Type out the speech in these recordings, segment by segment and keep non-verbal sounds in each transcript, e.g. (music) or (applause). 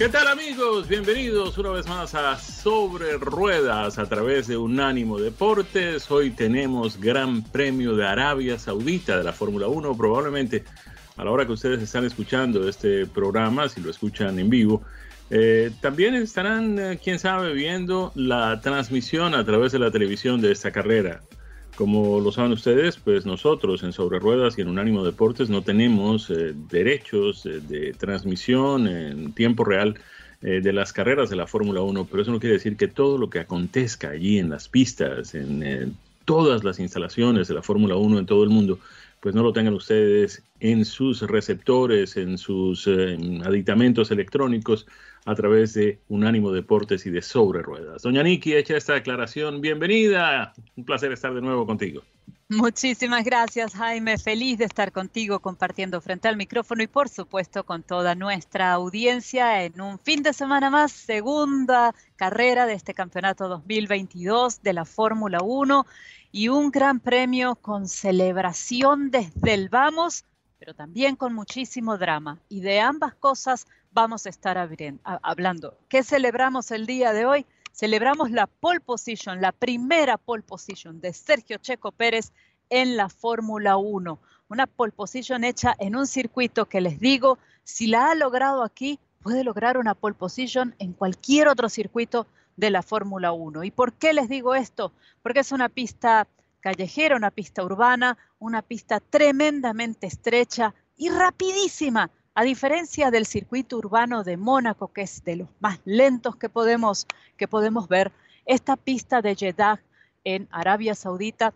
¿Qué tal amigos? Bienvenidos una vez más a Sobre Ruedas a través de Unánimo Deportes. Hoy tenemos Gran Premio de Arabia Saudita de la Fórmula 1. Probablemente a la hora que ustedes están escuchando este programa, si lo escuchan en vivo, eh, también estarán, eh, quién sabe, viendo la transmisión a través de la televisión de esta carrera. Como lo saben ustedes, pues nosotros en Sobre Ruedas y en Unánimo Deportes no tenemos eh, derechos eh, de transmisión en tiempo real eh, de las carreras de la Fórmula 1, pero eso no quiere decir que todo lo que acontezca allí en las pistas, en todas las instalaciones de la Fórmula 1 en todo el mundo, pues no lo tengan ustedes en sus receptores, en sus aditamentos electrónicos a través de Unánimo Deportes y de Sobre Ruedas. Doña Niki, hecha esta declaración, bienvenida. Un placer estar de nuevo contigo. Muchísimas gracias, Jaime. Feliz de estar contigo compartiendo frente al micrófono y por supuesto con toda nuestra audiencia en un fin de semana más, segunda carrera de este campeonato 2022 de la Fórmula 1 y un gran premio con celebración desde el vamos, pero también con muchísimo drama. Y de ambas cosas vamos a estar hablando. ¿Qué celebramos el día de hoy? Celebramos la pole position, la primera pole position de Sergio Checo Pérez en la Fórmula 1. Una pole position hecha en un circuito que les digo, si la ha logrado aquí, puede lograr una pole position en cualquier otro circuito de la Fórmula 1. ¿Y por qué les digo esto? Porque es una pista callejera, una pista urbana, una pista tremendamente estrecha y rapidísima. A diferencia del circuito urbano de Mónaco, que es de los más lentos que podemos, que podemos ver, esta pista de Jeddah en Arabia Saudita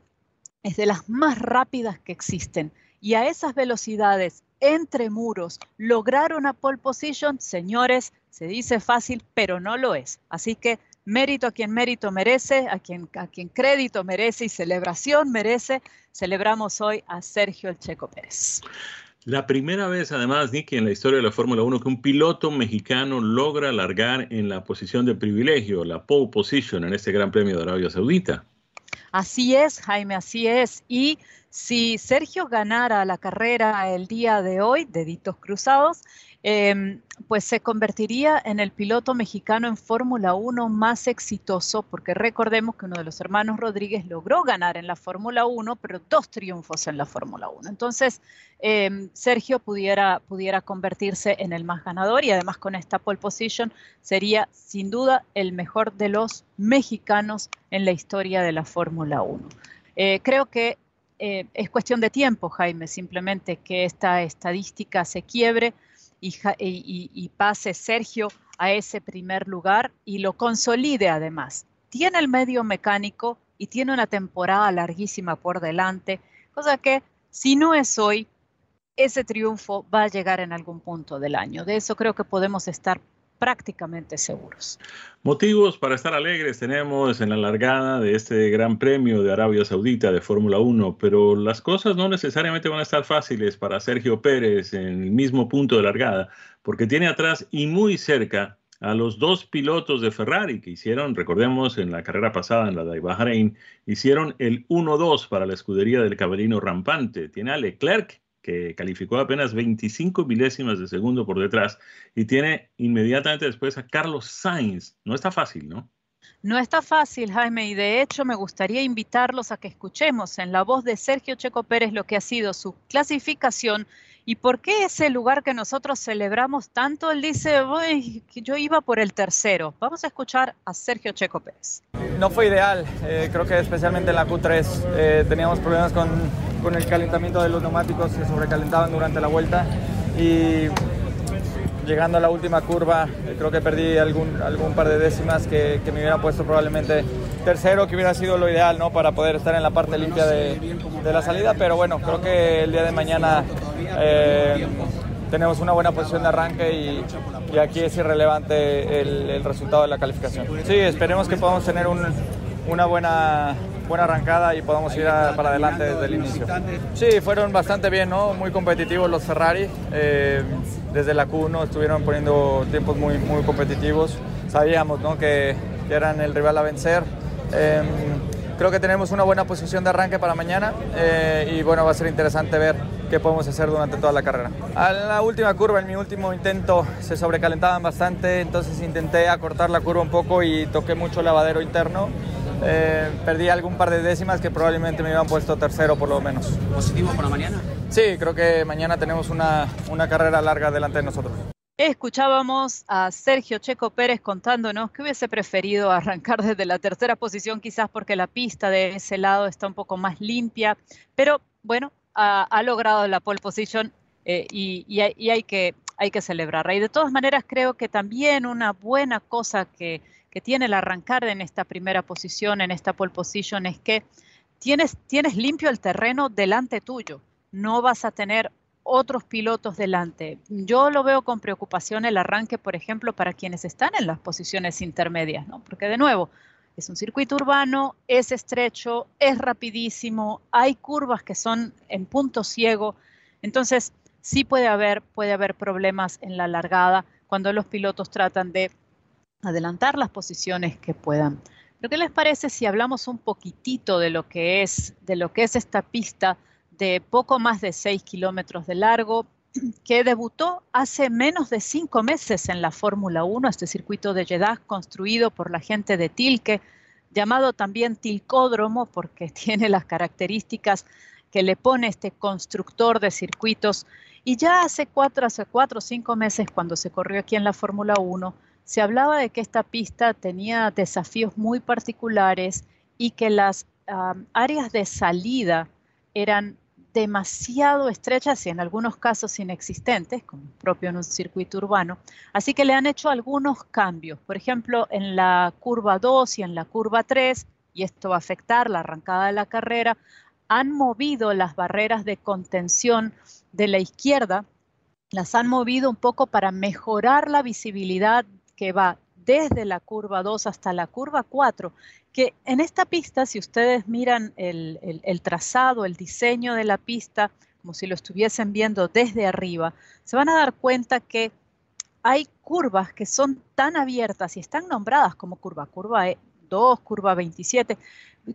es de las más rápidas que existen. Y a esas velocidades, entre muros, lograr una pole position, señores, se dice fácil, pero no lo es. Así que mérito a quien mérito merece, a quien, a quien crédito merece y celebración merece. Celebramos hoy a Sergio El Checo Pérez. La primera vez, además, Nicky, en la historia de la Fórmula 1 que un piloto mexicano logra largar en la posición de privilegio, la pole position en este Gran Premio de Arabia Saudita. Así es, Jaime, así es. Y si Sergio ganara la carrera el día de hoy, deditos cruzados, Em, pues se convertiría en el piloto mexicano en Fórmula 1 más exitoso, porque recordemos que uno de los hermanos Rodríguez logró ganar en la Fórmula 1, pero dos triunfos en la Fórmula 1. Entonces, em, Sergio pudiera, pudiera convertirse en el más ganador y además con esta pole position sería sin duda el mejor de los mexicanos en la historia de la Fórmula 1. Eh, creo que eh, es cuestión de tiempo, Jaime, simplemente que esta estadística se quiebre y, pase Sergio a ese primer lugar y lo consolide además. Tiene el medio mecánico y tiene una temporada larguísima por delante, cosa que si no es hoy, ese triunfo va a llegar en algún punto del año. De eso creo que podemos estar prácticamente seguros. Motivos para estar alegres tenemos en la largada de este Gran Premio de Arabia Saudita de Fórmula 1, pero las cosas no necesariamente van a estar fáciles para Sergio Pérez en el mismo punto de largada, porque tiene atrás y muy cerca a los dos pilotos de Ferrari que hicieron, recordemos, en la carrera pasada, en la de Bahrein, hicieron el 1-2 para la escudería del caballino rampante. Tiene a Leclerc que calificó apenas 25 milésimas de segundo por detrás y tiene inmediatamente después a Carlos Sainz. No está fácil, ¿no? No está fácil, Jaime, y de hecho me gustaría invitarlos a que escuchemos en la voz de Sergio Checo Pérez lo que ha sido su clasificación ¿Y por qué ese lugar que nosotros celebramos tanto? Él dice, que yo iba por el tercero. Vamos a escuchar a Sergio Checo Pérez. No fue ideal, eh, creo que especialmente en la Q3 eh, teníamos problemas con, con el calentamiento de los neumáticos, se sobrecalentaban durante la vuelta y llegando a la última curva, eh, creo que perdí algún, algún par de décimas que, que, me hubiera puesto probablemente tercero, que hubiera sido lo ideal ¿no? para poder estar en la parte limpia de, de la salida. Pero bueno, creo que el día de mañana eh, tenemos una buena posición de arranque y, y aquí es irrelevante el, el, resultado de la calificación. Sí, esperemos que podamos tener un, una buena buena arrancada y podamos ir a, para adelante desde el inicio. Sí, fueron bastante bien, ¿no? Muy competitivos los Ferrari. Eh, desde la Q1 estuvieron poniendo tiempos muy, muy competitivos. Sabíamos, ¿no? Que, que eran el rival a vencer. Eh, creo que tenemos una buena posición de arranque para mañana eh, y bueno, va a ser interesante ver qué podemos hacer durante toda la carrera. A la última curva, en mi último intento, se sobrecalentaban bastante, entonces intenté acortar la curva un poco y toqué mucho el lavadero interno eh, perdí algún par de décimas que probablemente me hubieran puesto tercero por lo menos. ¿Positivo para mañana? Sí, creo que mañana tenemos una, una carrera larga delante de nosotros. Escuchábamos a Sergio Checo Pérez contándonos que hubiese preferido arrancar desde la tercera posición, quizás porque la pista de ese lado está un poco más limpia, pero bueno, ha, ha logrado la pole position eh, y, y, hay, y, hay, que, hay que celebrarla. Y de todas maneras, creo que también una buena cosa que, que tiene el arrancar en esta primera posición, en esta pole position, es que tienes, tienes limpio el terreno delante tuyo. No vas a tener otros pilotos delante. Yo lo veo con preocupación el arranque, por ejemplo, para quienes están en las posiciones intermedias, ¿no? Porque de nuevo, es un circuito urbano, es estrecho, es rapidísimo, hay curvas que son en punto ciego, entonces sí puede haber, puede haber problemas en la largada cuando los pilotos tratan de adelantar las posiciones que puedan. ¿Pero qué les parece si hablamos un poquitito de lo que es, de lo que es esta pista de poco más de 6 kilómetros de largo, (clears throat) que debutó hace menos de cinco meses en la Fórmula 1, este circuito de Jeddah construido por la gente de Tilke, llamado también Tilcódromo porque (laughs) tiene las características que le pone este constructor de circuitos. Y ya hace cuatro, hace cuatro o cinco meses, cuando se corrió aquí en la Fórmula 1, se hablaba de que esta pista tenía desafíos muy particulares y que las áreas de salida eran demasiado estrechas y en algunos casos inexistentes, como propio en un circuito urbano. Así que le han hecho algunos cambios. Por ejemplo, en la curva 2 y en la curva 3, y esto va a afectar la arrancada de la carrera, han movido las barreras de contención de la izquierda, las han movido un poco para mejorar la visibilidad que va desde la curva 2 hasta la curva 4, que en esta pista, si ustedes miran el, trazado, el diseño de la pista, como si lo estuviesen viendo desde arriba, se van a dar cuenta que hay curvas que son tan abiertas y están nombradas como curva, curva 2, curva 27,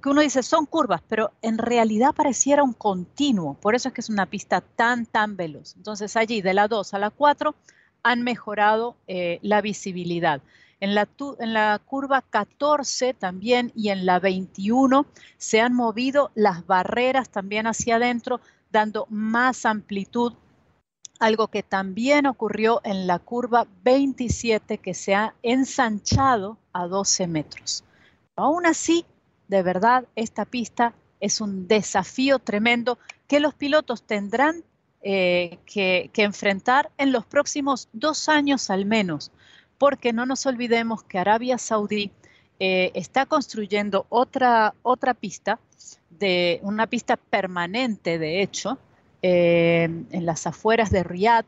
que uno dice son curvas, pero en realidad pareciera un continuo, por eso es que es una pista tan, tan veloz. Entonces allí de la 2 a la 4 han mejorado eh, la visibilidad. En la, curva 14 también y en la 21 se han movido las barreras también hacia adentro, dando más amplitud, algo que también ocurrió en la curva 27 que se ha ensanchado a 12 metros. Aún así, de verdad, esta pista es un desafío tremendo que los pilotos tendrán eh, que, enfrentar en los próximos dos años al menos, porque no nos olvidemos que Arabia Saudí eh, está construyendo otra, otra pista, de, una pista permanente de hecho, eh, en las afueras de Riyadh,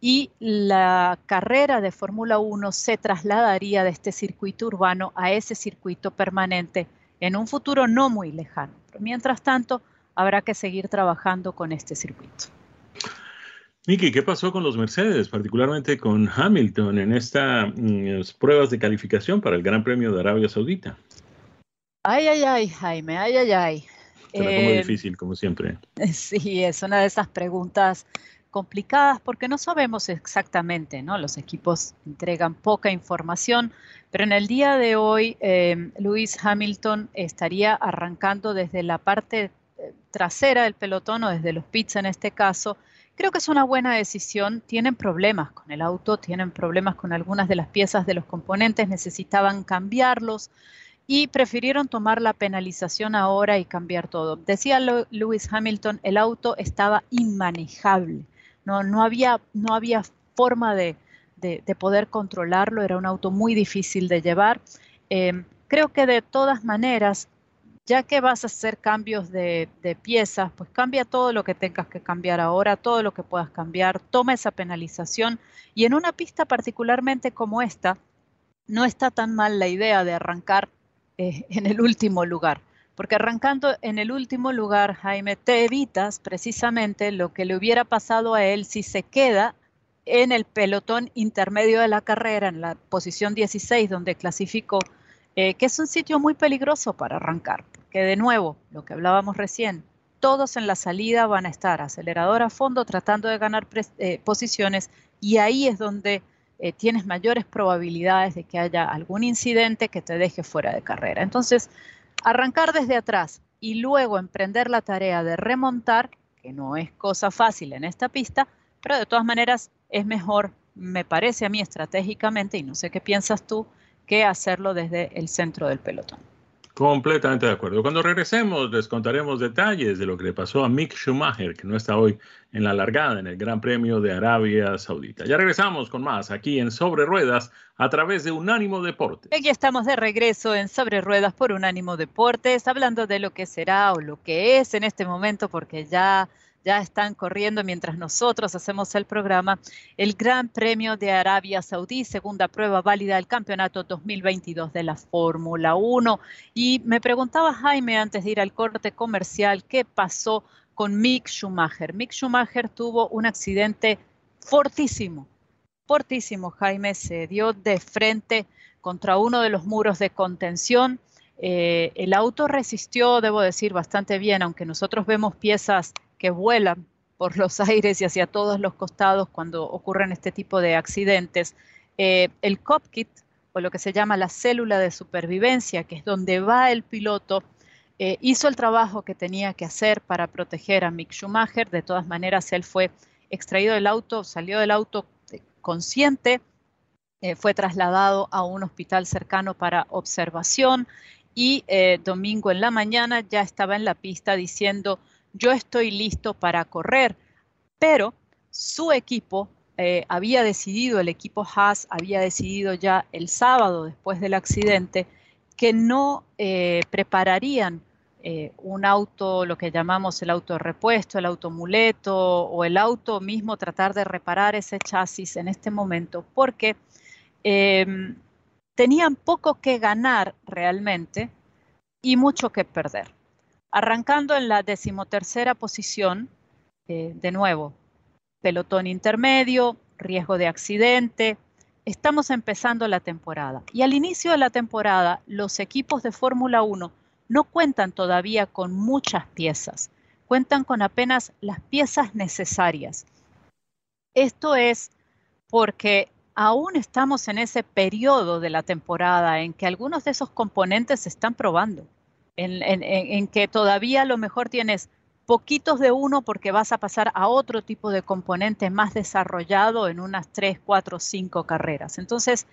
y la carrera de Fórmula 1 se trasladaría de este circuito urbano a ese circuito permanente en un futuro no muy lejano. Pero mientras tanto, habrá que seguir trabajando con este circuito. Miki, ¿qué pasó con los Mercedes, particularmente con Hamilton en estas mm, pruebas de calificación para el Gran Premio de Arabia Saudita? Ay, ay, ay, Jaime, ay, ay, ay. Eh, difícil, como siempre. (laughs) Sí, es una de esas preguntas complicadas porque no sabemos exactamente, ¿no? Los equipos entregan poca información, pero en el día de hoy eh, Lewis Hamilton estaría arrancando desde la parte eh, trasera del pelotón o desde los pits en este caso, Creo que es una buena decisión. Tienen problemas con el auto, tienen problemas con algunas de las piezas de los componentes, necesitaban cambiarlos y prefirieron tomar la penalización ahora y cambiar todo. Decía Lewis Hamilton, el auto estaba inmanejable, no, no, había, no había forma de, poder controlarlo, era un auto muy difícil de llevar. Em, creo que de todas maneras, ya que vas a hacer cambios de, de, piezas, pues cambia todo lo que tengas que cambiar ahora, todo lo que puedas cambiar, toma esa penalización y en una pista particularmente como esta, no está tan mal la idea de arrancar eh, (laughs) en el último lugar. Porque arrancando en el último lugar, Jaime, te evitas precisamente lo que le hubiera pasado a él si se queda en el pelotón intermedio de la carrera, en la posición 16, donde clasificó, eh, que es un sitio muy peligroso para arrancar. Que de nuevo, lo que hablábamos recién, todos en la salida van a estar acelerador a fondo tratando de ganar eh, posiciones y ahí es donde eh, tienes mayores probabilidades de que haya algún incidente que te deje fuera de carrera. Entonces, arrancar desde atrás y luego emprender la tarea de remontar, que no es cosa fácil en esta pista, pero de todas maneras es mejor, me parece a mí estratégicamente, y no sé qué piensas tú, que hacerlo desde el centro del pelotón. Completamente de acuerdo. Cuando regresemos les contaremos detalles de lo que le pasó a Mick Schumacher, que no está hoy en la largada en el Gran Premio de Arabia Saudita. Ya regresamos con más aquí en Sobre Ruedas a través de Unánimo Deportes. Aquí estamos de regreso en Sobre Ruedas por Unánimo Deportes, hablando de lo que será o lo que es en este momento, porque ya ya están corriendo mientras nosotros hacemos el programa, el Gran Premio de Arabia Saudí, segunda prueba válida del campeonato 2022 de la Fórmula 1. Y me preguntaba Jaime antes de ir al corte comercial, ¿qué pasó con Mick Schumacher? Mick Schumacher tuvo un accidente fortísimo, fortísimo, Jaime, se dio de frente contra uno de los muros de contención. Eh, el auto resistió, debo decir, bastante bien, aunque nosotros vemos piezas que vuelan por (laughs) los aires y hacia todos los costados cuando ocurren este tipo de accidentes. Eh, el cockpit, o lo que se llama la célula de supervivencia, que es donde va el piloto, eh, hizo el trabajo que tenía que hacer para proteger a Mick Schumacher. De todas maneras, él fue extraído del auto, salió del auto consciente, eh, fue trasladado a un hospital cercano para observación y domingo en la mañana ya estaba en la pista diciendo yo estoy listo para correr, pero su equipo eh, había decidido, el equipo Haas había decidido ya el sábado después del accidente que no eh, prepararían eh, un auto, lo que llamamos el auto repuesto, el automuleto o el auto mismo, tratar de reparar ese chasis en este momento, porque em, tenían poco que ganar realmente y mucho que perder. Arrancando en la decimotercera posición, eh, de nuevo, pelotón intermedio, riesgo de accidente. Estamos empezando la temporada y al inicio de la temporada los equipos de Fórmula 1 no cuentan todavía con muchas piezas, cuentan con apenas las piezas necesarias. Esto es porque aún estamos en ese periodo de la temporada en que algunos de esos componentes se están probando en, que todavía a lo mejor tienes poquitos de uno porque vas a pasar a otro tipo de componente más desarrollado en unas 3, 4, 5 carreras. Entonces,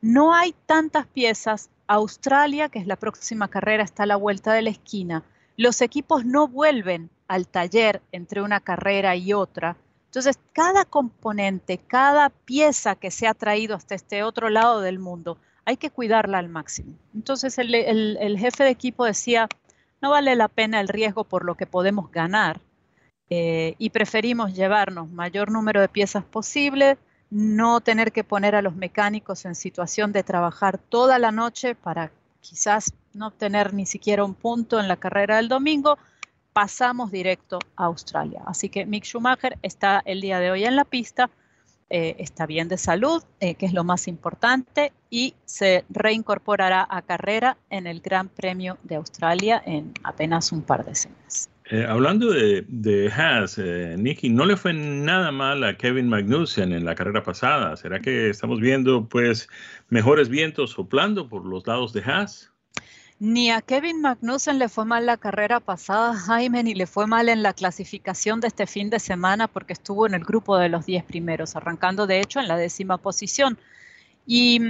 no hay tantas piezas. Australia, que es la próxima carrera, está a la vuelta de la esquina. Los equipos no vuelven al taller entre una carrera y otra. Entonces, cada componente, cada pieza que se ha traído hasta este otro lado del mundo, hay que cuidarla al máximo. Entonces el, jefe de equipo decía, no vale la pena el riesgo por lo que podemos ganar eh, y preferimos llevarnos mayor número de piezas posible, no tener que poner a los mecánicos en situación de trabajar toda la noche para quizás no obtener ni siquiera un punto en la carrera del domingo, pasamos directo a Australia. Así que Mick Schumacher está el día de hoy en la pista eh, está bien de salud, eh, que es lo más importante, y se reincorporará a carrera en el Gran Premio de Australia en apenas un par de semanas. Eh, hablando de, de Haas, Nicky, no le fue nada mal a Kevin Magnussen en la carrera pasada. ¿Será que estamos viendo pues mejores vientos soplando por los lados de Haas? Ni a Kevin Magnussen le fue mal la carrera pasada, Jaime, ni le fue mal en la clasificación de este fin de semana porque estuvo en el grupo de los 10 primeros, arrancando de hecho en la décima posición. Y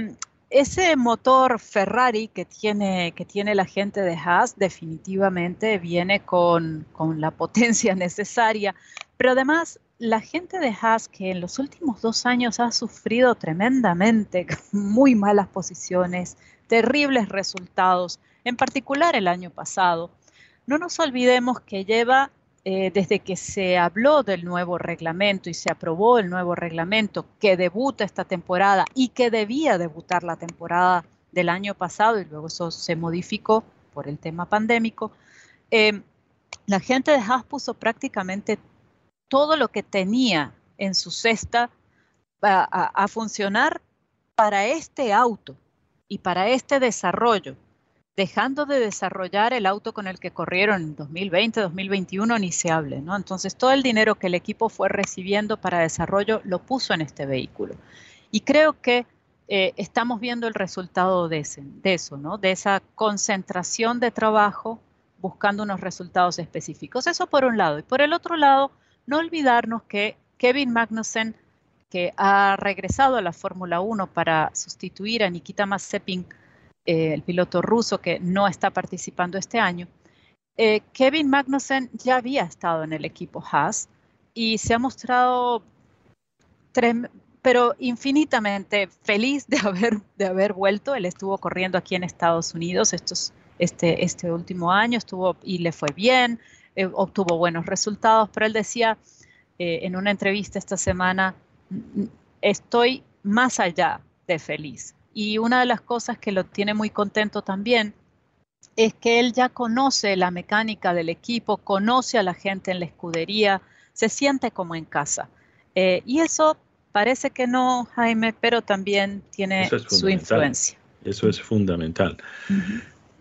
ese motor Ferrari que tiene, que tiene la gente de Haas definitivamente viene con, con la (laughs) potencia necesaria, pero además la gente de Haas que en los últimos dos años ha sufrido tremendamente, (laughs) muy malas posiciones, terribles resultados, en particular el año pasado. No nos olvidemos que lleva, eh, desde que se habló del nuevo reglamento y se aprobó el nuevo reglamento que debuta esta temporada y que debía debutar la temporada del año pasado y luego eso se modificó por el tema pandémico, eh, la gente de Haas puso prácticamente todo lo que tenía en su cesta a funcionar para este auto y para este desarrollo dejando de desarrollar el auto con el que corrieron en 2020, 2021, ni se hable, ¿no? Entonces todo el dinero que el equipo fue recibiendo para desarrollo lo puso en este vehículo. Y creo que eh, estamos viendo el resultado de, de eso. De esa concentración de trabajo buscando unos resultados específicos. Eso por un lado. Y por el otro lado, no olvidarnos que Kevin Magnussen, que ha regresado a la Fórmula 1 para sustituir a Nikita Mazepin, eh, el piloto ruso que no está participando este año, eh, Kevin Magnussen ya había estado en el equipo Haas y se ha mostrado, pero infinitamente feliz de (laughs) haber, de haber vuelto. Él estuvo corriendo aquí en Estados Unidos estos, este, este último año, estuvo y le fue bien, eh, obtuvo buenos resultados, pero él decía en una entrevista esta semana, estoy más allá de feliz. Y una de las cosas que lo tiene muy contento también es que él ya conoce la mecánica del equipo, conoce a la gente en la escudería, se siente como en casa. Eh, y eso parece que no, Jaime, pero también tiene su influencia. Eso es fundamental.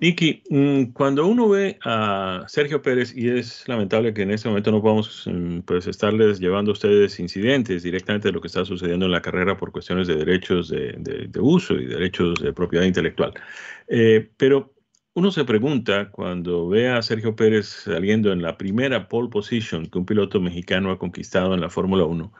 Nicky, mm, cuando uno ve a Sergio Pérez, y es lamentable que en este momento no podamos mm, pues, estarles llevando a ustedes incidentes directamente de lo que está sucediendo en la carrera por cuestiones de derechos de, uso y derechos de propiedad intelectual. Eh, pero uno se pregunta cuando ve a Sergio Pérez saliendo en la primera pole position que un piloto mexicano ha conquistado en la Fórmula 1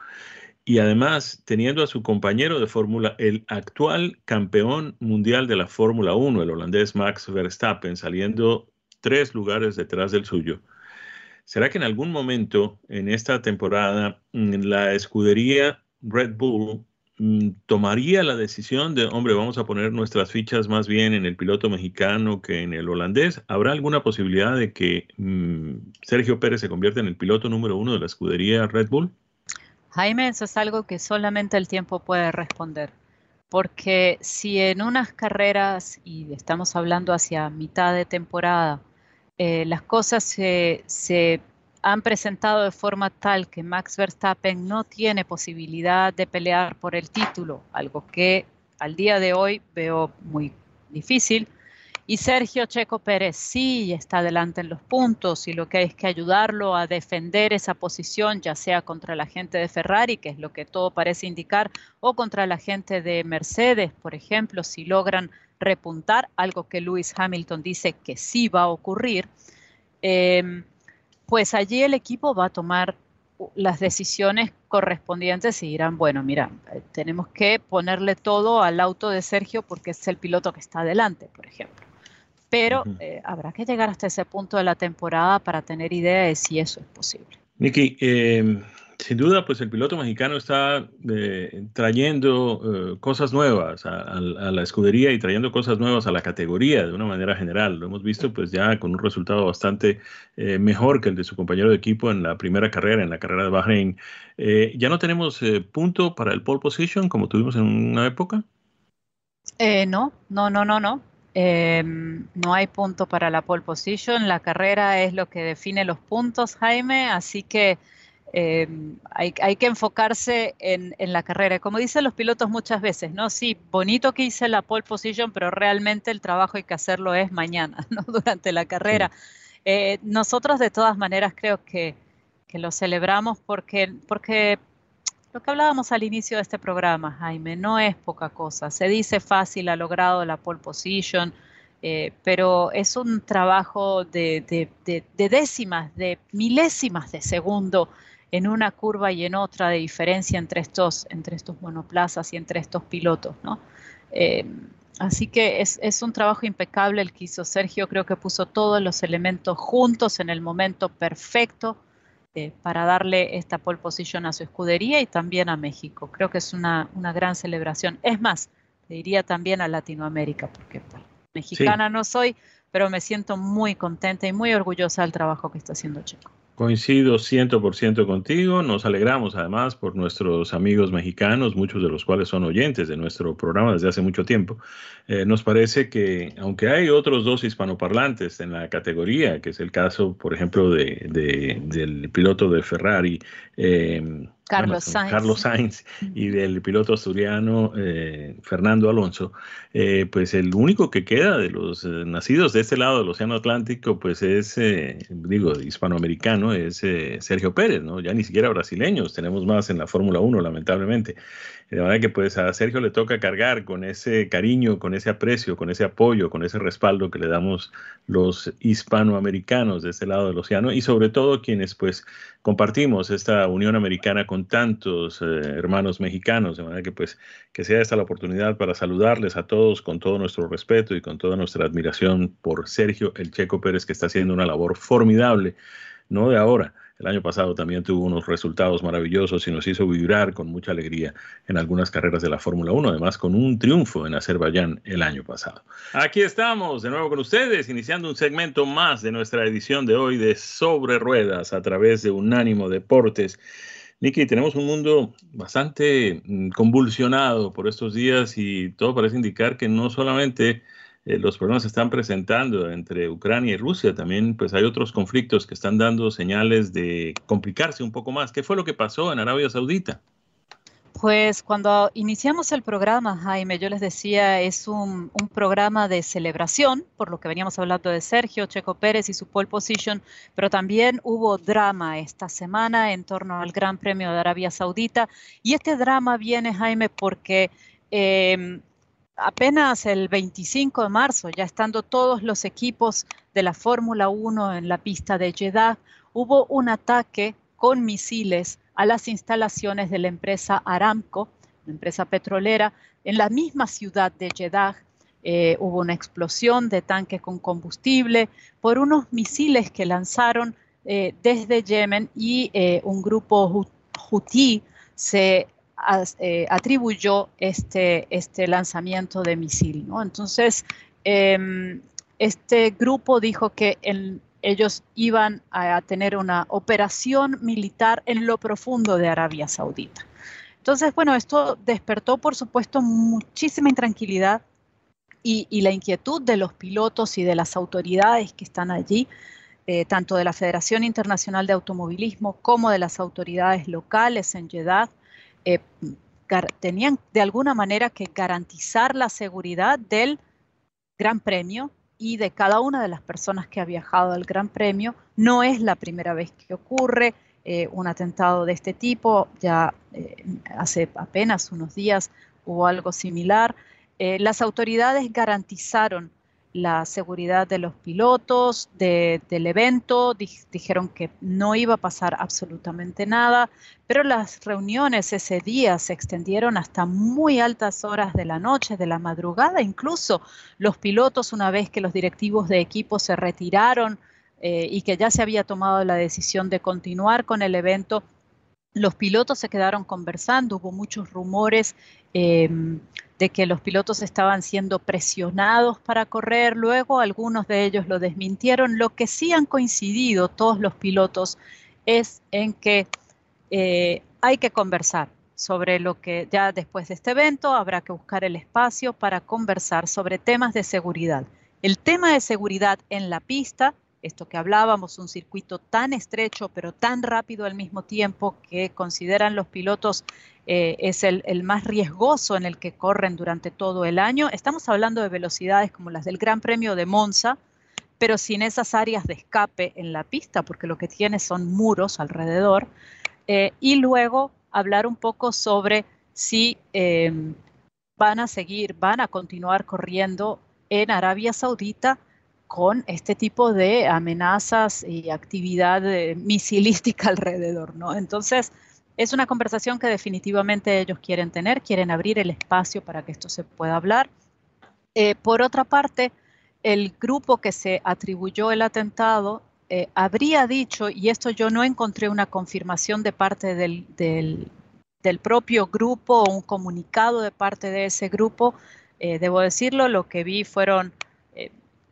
y además teniendo a su compañero de fórmula, el actual campeón mundial de la Fórmula 1, el holandés Max Verstappen, saliendo tres lugares detrás del suyo. ¿Será que en algún momento en esta temporada la escudería Red Bull mm, tomaría la decisión de, hombre, vamos a poner nuestras fichas más bien en el piloto mexicano que en el holandés? ¿Habrá alguna posibilidad de que mm, Sergio Pérez se convierta en el piloto número uno de la escudería Red Bull? Jaime, eso es algo que solamente el tiempo puede responder. Porque si en unas carreras, y estamos hablando hacia mitad de temporada, eh, las cosas se, se han presentado de forma tal que Max Verstappen no tiene posibilidad de pelear por el título, algo que al día de hoy veo muy difícil, y Sergio Checo Pérez sí está adelante en los puntos y lo que hay es que ayudarlo a defender esa posición, ya sea contra la gente de Ferrari, que es lo que todo parece indicar, o contra la gente de Mercedes, por ejemplo, si logran repuntar, algo que Lewis Hamilton dice que sí va a ocurrir, em, pues allí el equipo va a tomar las decisiones correspondientes y dirán, bueno, mira, tenemos que ponerle todo al auto de Sergio porque es el piloto que está adelante, por ejemplo pero eh, habrá que llegar hasta ese punto de la temporada para tener idea de si eso es posible. Nicky, em, sin duda, pues el piloto mexicano está eh, trayendo eh, cosas nuevas a, la escudería y trayendo cosas nuevas a la categoría de una manera general. Lo hemos visto pues ya con un resultado bastante mejor que el de su compañero de equipo en la primera carrera, en la carrera de Bahrein. ¿Ya no tenemos punto para el pole position como tuvimos en una época? no, no, no, no, no. Em, no hay punto para la pole position. La carrera es lo que define los puntos, Jaime, así que em, hay, que enfocarse en, la carrera. Como dicen los pilotos muchas veces, ¿no? Sí, bonito que hice la pole position, pero realmente el trabajo hay que hacerlo es mañana, (laughs) ¿no? Durante la carrera. Eh, nosotros de todas maneras creo que, que lo celebramos porque, porque lo que hablábamos al inicio de este programa, Jaime, no es poca cosa. Se dice fácil, ha logrado la pole position. Eh, pero es un trabajo de, décimas, de milésimas de segundo en una curva y en otra de diferencia entre estos, entre estos monoplazas y entre estos pilotos, ¿no? Eh, así que es, es, un trabajo impecable el que hizo Sergio, creo que puso todos los elementos juntos en el momento perfecto eh, para darle esta pole position a su escudería y también a México. Creo que es una, una gran celebración. Es más, diría también a Latinoamérica, porque mexicana no soy, pero me siento muy contenta y muy orgullosa del trabajo que está haciendo Checo. Coincido 100% contigo. Nos alegramos además por nuestros amigos mexicanos, muchos de los cuales son oyentes de nuestro programa desde hace mucho tiempo. Eh, nos parece que, aunque hay otros dos hispanoparlantes en la categoría, que es el caso, por ejemplo, de, del piloto de Ferrari, eh, Carlos Sainz. Carlos Sainz y del piloto asturiano eh, Fernando Alonso, eh, pues el único que queda de los eh, nacidos de este lado del Océano Atlántico, pues es, digo, hispanoamericano, es Sergio Pérez, ¿no? Ya ni siquiera brasileños, tenemos más en la Fórmula 1, lamentablemente. De manera que pues a Sergio le toca cargar con ese cariño, con ese aprecio, con ese apoyo, con ese respaldo que le damos los hispanoamericanos de este lado del océano y sobre todo quienes pues compartimos esta Unión Americana con tantos eh, hermanos mexicanos, de manera que pues que sea esta la oportunidad para saludarles a todos con todo nuestro respeto y con toda nuestra admiración por Sergio El Checo Pérez que está haciendo una labor formidable, no de ahora, el año pasado también tuvo unos resultados maravillosos y nos hizo vibrar con mucha alegría en algunas carreras de la Fórmula 1, además con un triunfo en Azerbaiyán el año pasado. Aquí estamos de nuevo con ustedes, iniciando un segmento más de nuestra edición de hoy de Sobre Ruedas a través de Unánimo Deportes. Niki, tenemos un mundo bastante mm, convulsionado por estos días y todo parece indicar que no solamente eh, los problemas se están presentando entre Ucrania y Rusia. También pues hay otros conflictos que están dando señales de complicarse un poco más. ¿Qué fue lo que pasó en Arabia Saudita? Pues cuando iniciamos el programa, Jaime, yo les decía, es un, programa de celebración, por lo que veníamos hablando de Sergio Checo Pérez y su pole position, pero también hubo drama esta semana en torno al Gran Premio de Arabia Saudita. Y este drama viene, Jaime, porque eh, apenas el 25 de marzo, ya estando todos los equipos de la Fórmula 1 en la pista de Jeddah, hubo un ataque con misiles a las instalaciones de la empresa Aramco, la empresa petrolera, en la misma ciudad de Jeddah. Eh, hubo una explosión de tanques con combustible por unos misiles que lanzaron eh, desde Yemen y eh, un grupo Houthi se atribuyó este, este lanzamiento de misil. ¿no? Entonces, em, este grupo dijo que ellos iban a tener una operación militar en lo profundo de Arabia Saudita. Entonces, bueno, esto despertó, por supuesto, muchísima intranquilidad y, la inquietud de los pilotos y de las autoridades que están allí, eh, tanto de la Federación Internacional de Automovilismo como de las autoridades locales en Jeddah, eh, tenían de alguna manera que garantizar la seguridad del Gran Premio y de cada una de las personas que ha viajado al Gran Premio. No es la primera vez que ocurre eh, un atentado de este tipo, ya eh, hace apenas unos días hubo algo similar. las autoridades garantizaron la seguridad de los pilotos del evento, dijeron que no iba a pasar absolutamente nada, pero las reuniones ese día se extendieron hasta muy altas horas de la noche, de la madrugada, incluso los pilotos, una vez que los directivos de equipo se retiraron eh, y que ya se había tomado la decisión de continuar con el evento, los pilotos se quedaron conversando, hubo muchos rumores. Em, de que los pilotos estaban siendo presionados para correr, luego algunos de ellos lo desmintieron. Lo que sí han coincidido todos los pilotos es en que eh, hay que conversar sobre lo que ya después de este evento habrá que buscar el espacio para conversar sobre temas de seguridad. El tema de seguridad en la pista esto que hablábamos, un circuito tan estrecho pero tan rápido al mismo tiempo que consideran los pilotos eh, es el, más riesgoso en el que corren durante todo el año. Estamos hablando de velocidades como las del Gran Premio de Monza, pero sin esas áreas de escape en la pista, porque lo que tiene son muros alrededor. Eh, y luego hablar un poco sobre si eh, van a seguir, van a continuar corriendo en Arabia Saudita con este tipo de amenazas y actividad eh, misilística (laughs) alrededor, ¿no? Entonces, es una conversación que definitivamente ellos quieren tener, quieren abrir el espacio para que esto se pueda hablar. Eh, por otra parte, el grupo que se atribuyó el atentado eh, habría dicho, y esto yo no encontré una confirmación de parte del, del, propio grupo o un comunicado de parte de ese grupo, debo decirlo, lo que vi fueron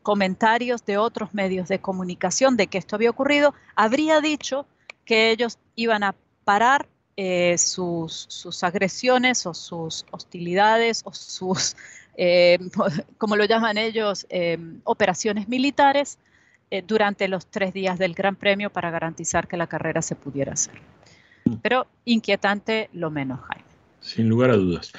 comentarios de otros medios de comunicación de que esto había ocurrido, habría dicho que ellos iban a parar eh, sus, sus, agresiones o sus hostilidades o sus, (laughs) eh, (laughs) como lo llaman ellos, eh, operaciones militares durante los tres días del Gran Premio para garantizar que la carrera se pudiera hacer. Mm. Pero inquietante lo menos, Jaime. Sin lugar a dudas.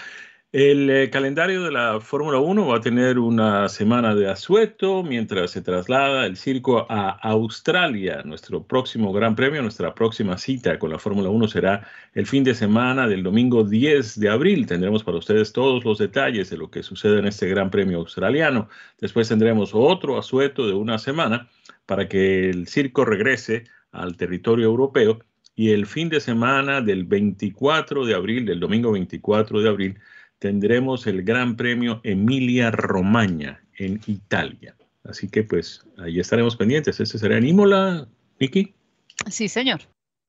El eh, calendario de la Fórmula 1 va a tener una semana de asueto mientras se traslada el circo a Australia. Nuestro próximo Gran Premio, nuestra próxima cita con la Fórmula 1 será el fin de semana del domingo 10 de abril. Tendremos para ustedes todos los detalles de lo que sucede en este Gran Premio australiano. Después tendremos otro asueto de una semana para que el circo regrese al territorio europeo y el fin de semana del 24 de abril, del domingo 24 de abril, tendremos el Gran Premio Emilia Romagna en Italia. Así que pues ahí estaremos pendientes. ¿Este será en Imola, Vicky? Sí, señor.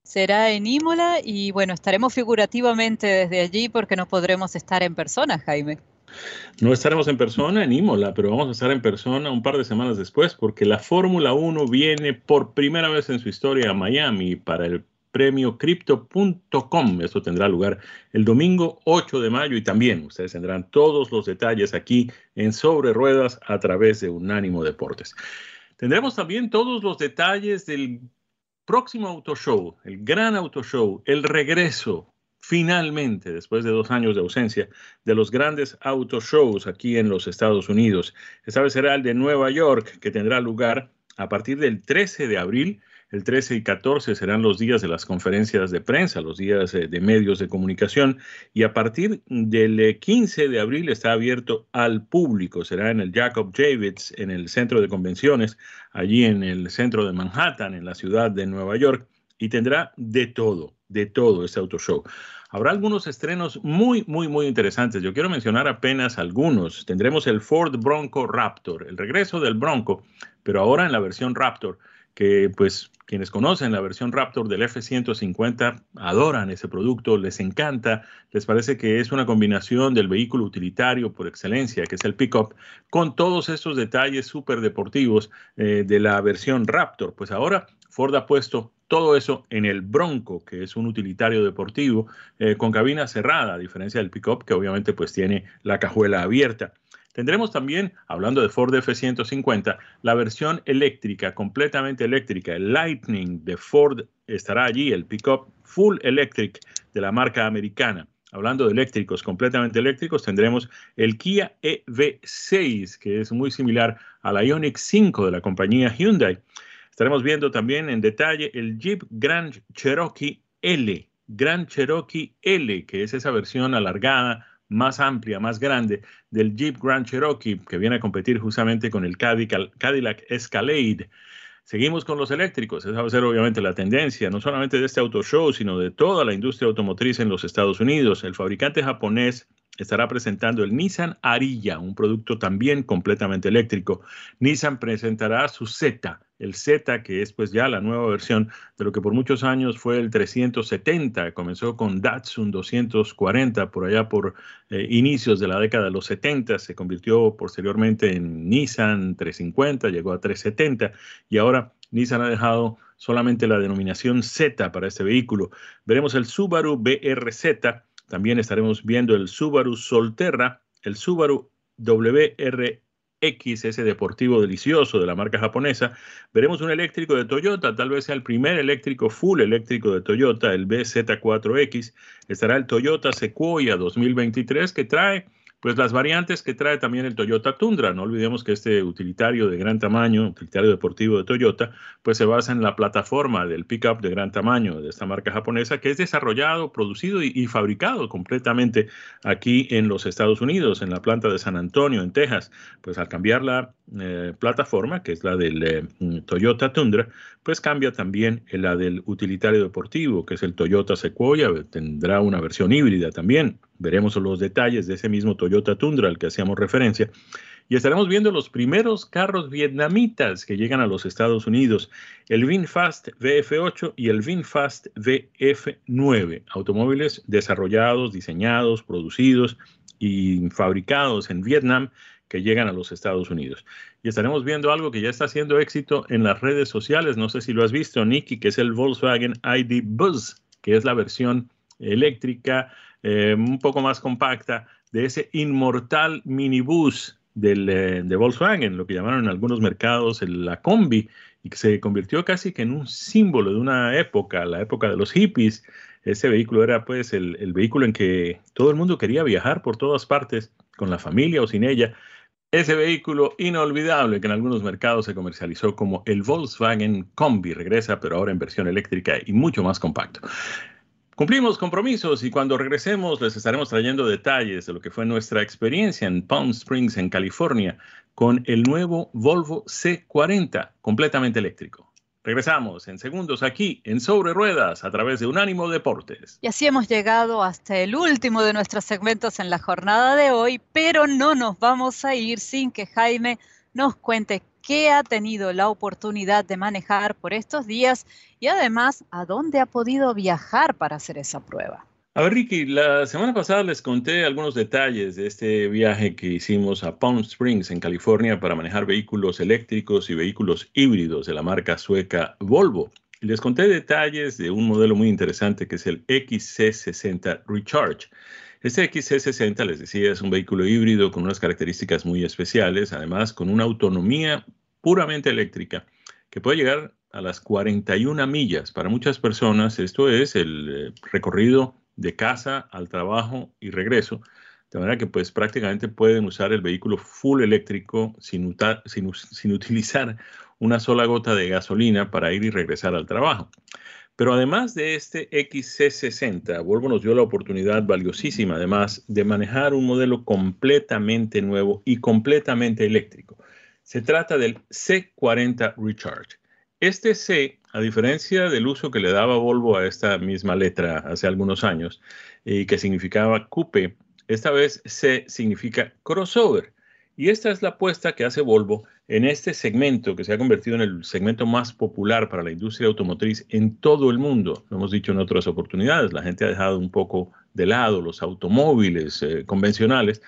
Será en Imola y bueno, estaremos figurativamente desde allí porque no podremos estar en persona, Jaime. No estaremos en persona en Imola, pero vamos a estar en persona un par de semanas después porque la Fórmula 1 viene por primera vez en su historia a Miami para el premio crypto.com. Esto tendrá lugar el domingo 8 de mayo y también ustedes tendrán todos los detalles aquí en Sobre Ruedas a través de Unánimo Deportes. Tendremos también todos los detalles del próximo auto show, el gran auto show, el regreso finalmente, después de dos años de ausencia, de los grandes auto shows aquí en los Estados Unidos. Esta vez será el de Nueva York, que tendrá lugar a partir del 13 de abril el 13 y 14 serán los días de las conferencias de prensa, los días eh, de medios de comunicación. Y a partir del 15 eh, de abril está abierto al público. Será en el Jacob Javits, en el centro de convenciones, allí en el centro de Manhattan, en la ciudad de Nueva York. Y tendrá de todo, de todo este auto show. Habrá algunos estrenos muy, muy, muy interesantes. Yo quiero mencionar apenas algunos. Tendremos el Ford Bronco Raptor, el regreso del Bronco, pero ahora en la versión Raptor que pues quienes conocen la versión Raptor del F-150 adoran ese producto, les encanta, les parece que es una combinación del vehículo utilitario por excelencia, que es el pickup, con todos estos detalles súper deportivos eh, de la versión Raptor. Pues ahora Ford ha puesto todo eso en el Bronco, que es un utilitario deportivo eh, con cabina cerrada, a diferencia del pickup, que obviamente pues tiene la cajuela abierta. Tendremos también, hablando de Ford F-150, la versión eléctrica, completamente eléctrica. El Lightning de Ford estará allí, el pickup full electric de la marca americana. Hablando de eléctricos, completamente eléctricos, tendremos el Kia EV6, que es muy similar a la Ioniq 5 de la compañía Hyundai. Estaremos viendo también en detalle el Jeep Grand Cherokee L, Grand Cherokee L, que es esa versión alargada más amplia, más grande del Jeep Grand Cherokee, que viene a competir justamente con el Cadillac Escalade. Seguimos con los eléctricos. Esa va a ser obviamente la tendencia, no solamente de este auto show, sino de toda la industria automotriz en los Estados Unidos. El fabricante japonés estará presentando el Nissan Ariya, un producto también completamente eléctrico. Nissan presentará su Z, el Z, que es pues ya la nueva versión de lo que por muchos años fue el 370. Comenzó con Datsun 240 por allá por eh, inicios de la década de los 70, se convirtió posteriormente en Nissan 350, llegó a 370 y ahora Nissan ha dejado solamente la denominación Z para este vehículo. Veremos el Subaru BRZ también estaremos viendo el Subaru Solterra, el Subaru WRX, ese deportivo delicioso de la marca japonesa. Veremos un eléctrico de Toyota, tal vez sea el primer eléctrico full eléctrico de Toyota, el BZ4X. Estará el Toyota Sequoia 2023 que trae pues las variantes que trae también el Toyota Tundra. No olvidemos que este utilitario de gran tamaño, utilitario deportivo de Toyota, pues se basa en la plataforma del pickup de gran tamaño de esta marca japonesa que es desarrollado, producido y, fabricado completamente aquí en los Estados Unidos, en la planta de San Antonio, en Texas. Pues al cambiar la eh, plataforma, que es la del eh, Toyota Tundra, pues cambia también la del utilitario deportivo, que es el Toyota Sequoia, tendrá una versión híbrida también. Veremos los detalles de ese mismo Toyota Tundra al que hacíamos referencia. Y estaremos viendo los primeros carros vietnamitas que llegan a los Estados Unidos, el VinFast VF8 y el VinFast VF9, automóviles desarrollados, diseñados, producidos y fabricados en Vietnam que llegan a los Estados Unidos. Y estaremos viendo algo que ya está haciendo éxito en las redes sociales. No sé si lo has visto, Nicky, que es el Volkswagen ID Buzz, que es la versión eléctrica eh, un poco más compacta de ese inmortal minibús del, eh, de Volkswagen, lo que llamaron en algunos mercados la combi, y que se convirtió casi que en un símbolo de una época, la época de los hippies. Ese vehículo era pues el, el vehículo en que todo el mundo quería viajar por todas partes, con la familia o sin ella. Ese vehículo inolvidable que en algunos mercados se comercializó como el Volkswagen Combi regresa, pero ahora en versión eléctrica y mucho más compacto. Cumplimos compromisos y cuando regresemos les estaremos trayendo detalles de lo que fue nuestra experiencia en Palm Springs, en California, con el nuevo Volvo C40 completamente eléctrico. Regresamos en segundos aquí en Sobre Ruedas a través de Unánimo Deportes. Y así hemos llegado hasta el último de nuestros segmentos en la jornada de hoy, pero no nos vamos a ir sin que Jaime nos cuente qué ha tenido la oportunidad de manejar por estos días y además a dónde ha podido viajar para hacer esa prueba. A ver, Ricky, la semana pasada les conté algunos detalles de este viaje que hicimos a Palm Springs, en California, para manejar vehículos eléctricos y vehículos híbridos de la marca sueca Volvo. Les conté detalles de un modelo muy interesante que es el XC60 Recharge. Este XC60, les decía, es un vehículo híbrido con unas características muy especiales, además con una autonomía puramente eléctrica que puede llegar a las 41 millas. Para muchas personas esto es el eh, recorrido de casa al trabajo y regreso, de manera que pues prácticamente pueden usar el vehículo full eléctrico sin, sin, sin utilizar una sola gota de gasolina para ir y regresar al trabajo. Pero además de este XC60, Volvo nos dio la oportunidad valiosísima, además, de manejar un modelo completamente nuevo y completamente eléctrico. Se trata del C40 Recharge. Este C, a diferencia del uso que le daba Volvo a esta misma letra hace algunos años, y que significaba coupe, esta vez C significa crossover. Y esta es la apuesta que hace Volvo en este segmento que se ha convertido en el segmento más popular para la industria automotriz en todo el mundo. Lo hemos dicho en otras oportunidades, la gente ha dejado un poco de lado los automóviles eh, convencionales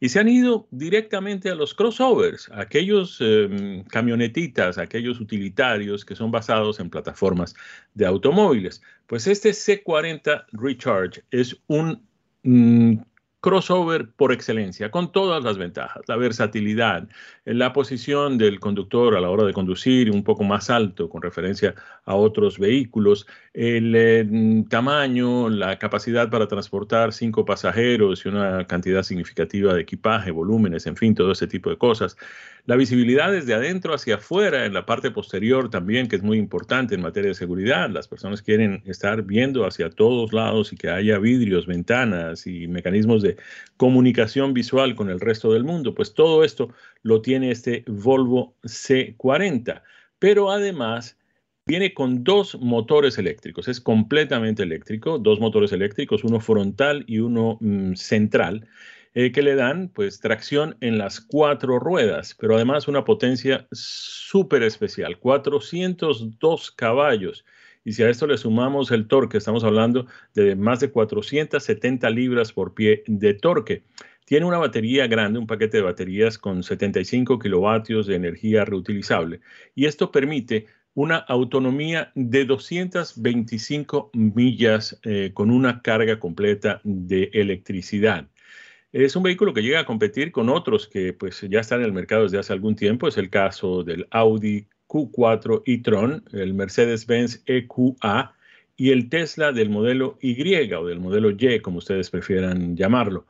y se han ido directamente a los crossovers, aquellos em, camionetitas, aquellos utilitarios que son basados en plataformas de automóviles. Pues este C40 Recharge es un mm, crossover por excelencia, con todas las ventajas, la versatilidad, la posición del conductor a la hora de conducir un poco más alto con referencia a otros vehículos, el eh, tamaño, la capacidad para transportar cinco pasajeros y una cantidad significativa de equipaje, volúmenes, en fin, todo ese tipo de cosas. La visibilidad desde adentro hacia afuera, en la parte posterior también, que es muy importante en materia de seguridad. Las personas quieren estar viendo hacia todos lados y que haya vidrios, ventanas y mecanismos de comunicación visual con el resto del mundo. Pues todo esto lo tiene este Volvo C40. Pero además viene con dos motores eléctricos. Es completamente eléctrico, dos motores eléctricos, uno frontal y uno mm, central. Eh, que le dan pues tracción en las cuatro ruedas, pero además una potencia súper especial, 402 caballos. Y si a esto le sumamos el torque, estamos hablando de más de 470 libras por pie de torque. Tiene una batería grande, un paquete de baterías con 75 kilovatios de energía reutilizable. Y esto permite una autonomía de 225 millas eh, con una carga completa de electricidad. Es un vehículo que llega a competir con otros que pues ya están en el mercado desde hace algún tiempo. Es el caso del Audi Q4 e-tron, el Mercedes-Benz EQA y el Tesla del modelo Y o del modelo Y, como ustedes prefieran llamarlo.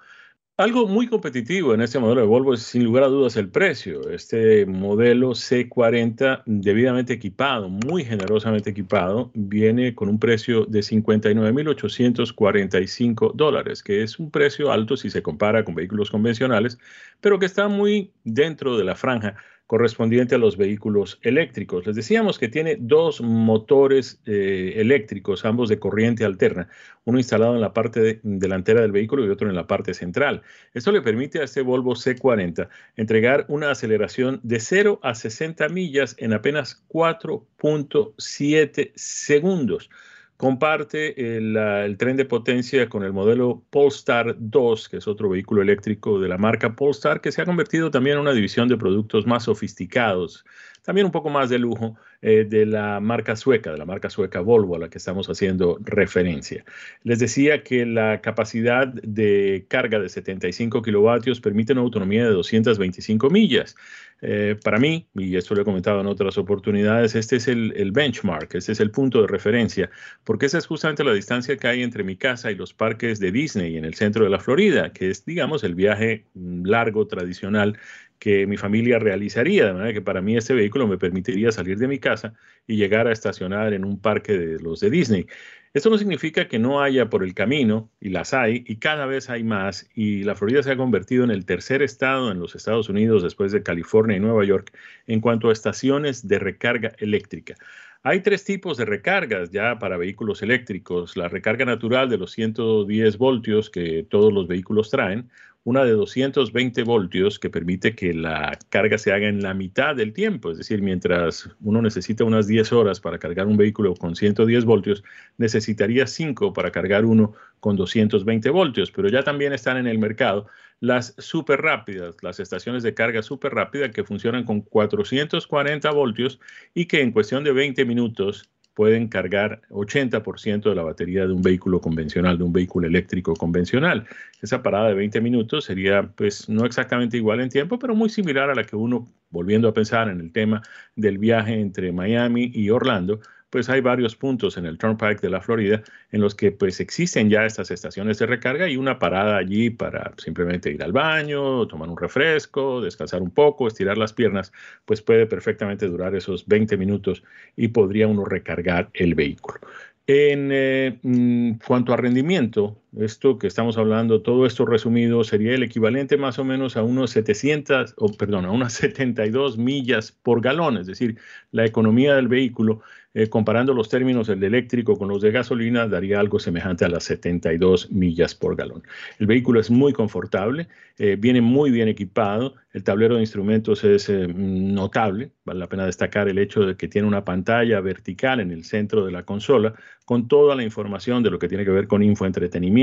Algo muy competitivo en este modelo de Volvo es sin lugar a dudas el precio. Este modelo C40 debidamente equipado, muy generosamente equipado, viene con un precio de 59.845 dólares, que es un precio alto si se compara con vehículos convencionales, pero que está muy dentro de la franja correspondiente a los vehículos eléctricos. Les decíamos que tiene dos motores eh, eléctricos, ambos de corriente alterna, uno instalado en la parte delantera del vehículo y otro en la parte central. Esto le permite a este Volvo C40 entregar una aceleración de 0 a 60 millas en apenas 4.7 segundos comparte el, tren de potencia con el modelo Polestar 2, que es otro vehículo eléctrico de la marca Polestar, que se ha convertido también en una división de productos más sofisticados, también un poco más de lujo eh, de la marca sueca, de la marca sueca Volvo, a la que estamos haciendo referencia. Les decía que la capacidad de carga de 75 kilovatios permite una autonomía de 225 millas. Eh, para mí, y esto lo he comentado en otras oportunidades, este es el, benchmark, este es el punto de referencia, porque esa es justamente la distancia que hay entre mi casa y los parques de Disney en el centro de la Florida, que es, digamos, el viaje mm, largo, tradicional que mi familia realizaría, de manera que para mí este vehículo me permitiría salir de mi casa y llegar a estacionar en un parque de los de Disney. Esto no significa que no haya por el camino, y las hay, y cada vez hay más, y la Florida se ha convertido en el tercer estado en los Estados Unidos después de California y Nueva York en cuanto a estaciones de recarga eléctrica. Hay tres tipos de recargas ya para vehículos eléctricos. La recarga natural de los 110 voltios que todos los vehículos traen, una de 220 voltios que permite que la carga se haga en la mitad del tiempo, es decir, mientras uno necesita unas 10 horas para cargar un vehículo con 110 voltios, necesitaría 5 para cargar uno con 220 voltios, pero ya también están en el mercado las super rápidas, las estaciones de carga super rápida que funcionan con 440 voltios y que en cuestión de 20 minutos pueden cargar 80% de la batería de un vehículo convencional, de un vehículo eléctrico convencional. Esa parada de 20 minutos sería, pues, no exactamente igual en tiempo, pero muy similar a la que uno, volviendo a pensar en el tema del viaje entre Miami y Orlando, pues hay varios puntos en el Turnpike de la Florida en los que pues existen ya estas estaciones de recarga y una parada allí para simplemente ir al baño, tomar un refresco, descansar un poco, estirar las piernas, pues puede perfectamente durar esos 20 minutos y podría uno recargar el vehículo. En eh, mm, cuanto a rendimiento, esto que estamos hablando, todo esto resumido, sería el equivalente más o menos a unos 700, o perdón, a unas (laughs) 72 millas por galón, es decir, la economía del vehículo eh, comparando los términos el eléctrico con los de gasolina, daría algo semejante a las 72 millas por galón. El vehículo es muy confortable, eh, viene muy bien equipado, el tablero de instrumentos es eh, notable, vale la pena destacar el hecho de que tiene una pantalla vertical en el centro de la consola con toda la información de lo que tiene que ver con infoentretenimiento,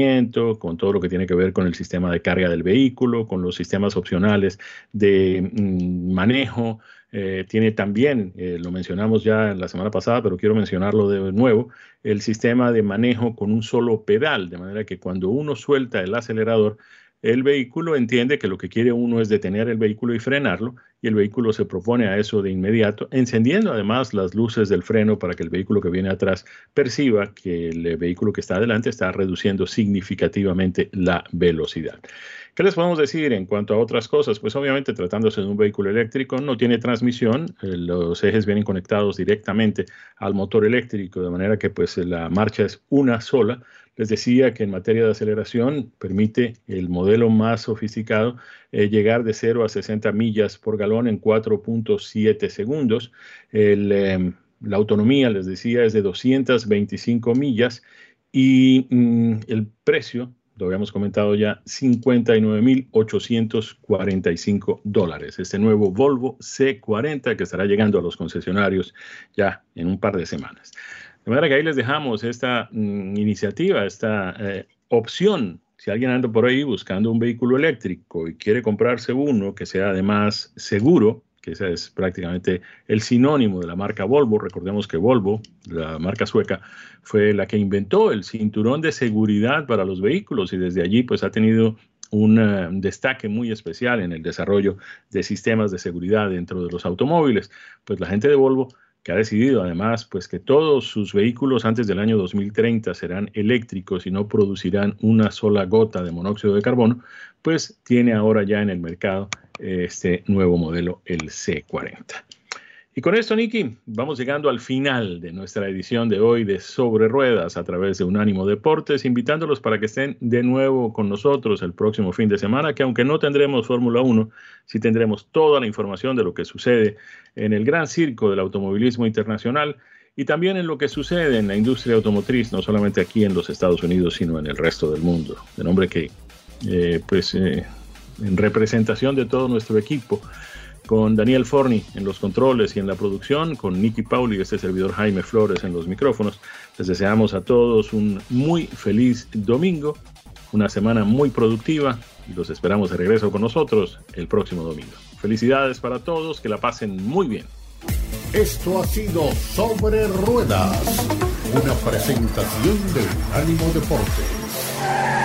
con todo lo que tiene que ver con el sistema de carga del vehículo, con los sistemas opcionales de mm, manejo, eh, tiene también, eh, lo mencionamos ya la semana pasada, pero quiero mencionarlo de nuevo, el sistema de manejo con un solo pedal, de manera que cuando uno suelta el acelerador, el vehículo entiende que lo que quiere uno es detener el vehículo y frenarlo, y el vehículo se propone a eso de inmediato, encendiendo además las luces del freno para que el vehículo que viene atrás perciba que el vehículo que está adelante está reduciendo significativamente la velocidad. ¿Qué les podemos decir en cuanto a otras cosas? Pues obviamente tratándose de un vehículo eléctrico no tiene transmisión, eh, los ejes vienen conectados directamente al motor eléctrico, de manera que pues la marcha es una sola. Les decía que en materia de aceleración permite el modelo más sofisticado eh, llegar de 0 a 60 millas por galón en 4.7 segundos. Em, la autonomía, les decía, es de 225 millas y mm, el precio lo habíamos comentado ya, 59.845 dólares. Este nuevo Volvo C40 que estará llegando a los concesionarios ya en un par de semanas. De manera que ahí les dejamos esta mm, iniciativa, esta eh, opción. Si alguien anda por ahí buscando un vehículo eléctrico y quiere comprarse uno que sea además seguro, que ese es prácticamente el sinónimo de la marca Volvo. Recordemos que Volvo, la marca sueca, fue la que inventó el cinturón de seguridad para los vehículos y desde allí pues ha tenido un eh, destaque muy especial en el desarrollo de sistemas de seguridad dentro de los automóviles. Pues la gente de Volvo que ha decidido además pues que todos sus vehículos antes del año 2030 serán eléctricos y no producirán una sola gota de monóxido de carbono, pues tiene ahora ya en el mercado este nuevo modelo, el C40. Y con esto, Nicky, vamos llegando al final de nuestra edición de hoy de Sobre Ruedas a través de Unánimo Deportes, invitándolos para que estén de nuevo con nosotros el próximo fin de semana, que aunque no tendremos Fórmula 1, sí tendremos toda la información de lo que sucede en el gran circo del automovilismo internacional y también en lo que sucede en la industria automotriz, no solamente aquí en los Estados Unidos, sino en el resto del mundo. De nombre que, eh, pues, eh, en representación de todo nuestro equipo, con Daniel Forni en los controles y en la producción, con Nicky Pauli y este servidor Jaime Flores en los micrófonos. Les deseamos a todos un muy feliz domingo, una semana muy productiva y los esperamos de regreso con nosotros el próximo domingo. Felicidades para todos, que la pasen muy bien. Esto ha sido Sobre Ruedas, una presentación de Ánimo Deporte.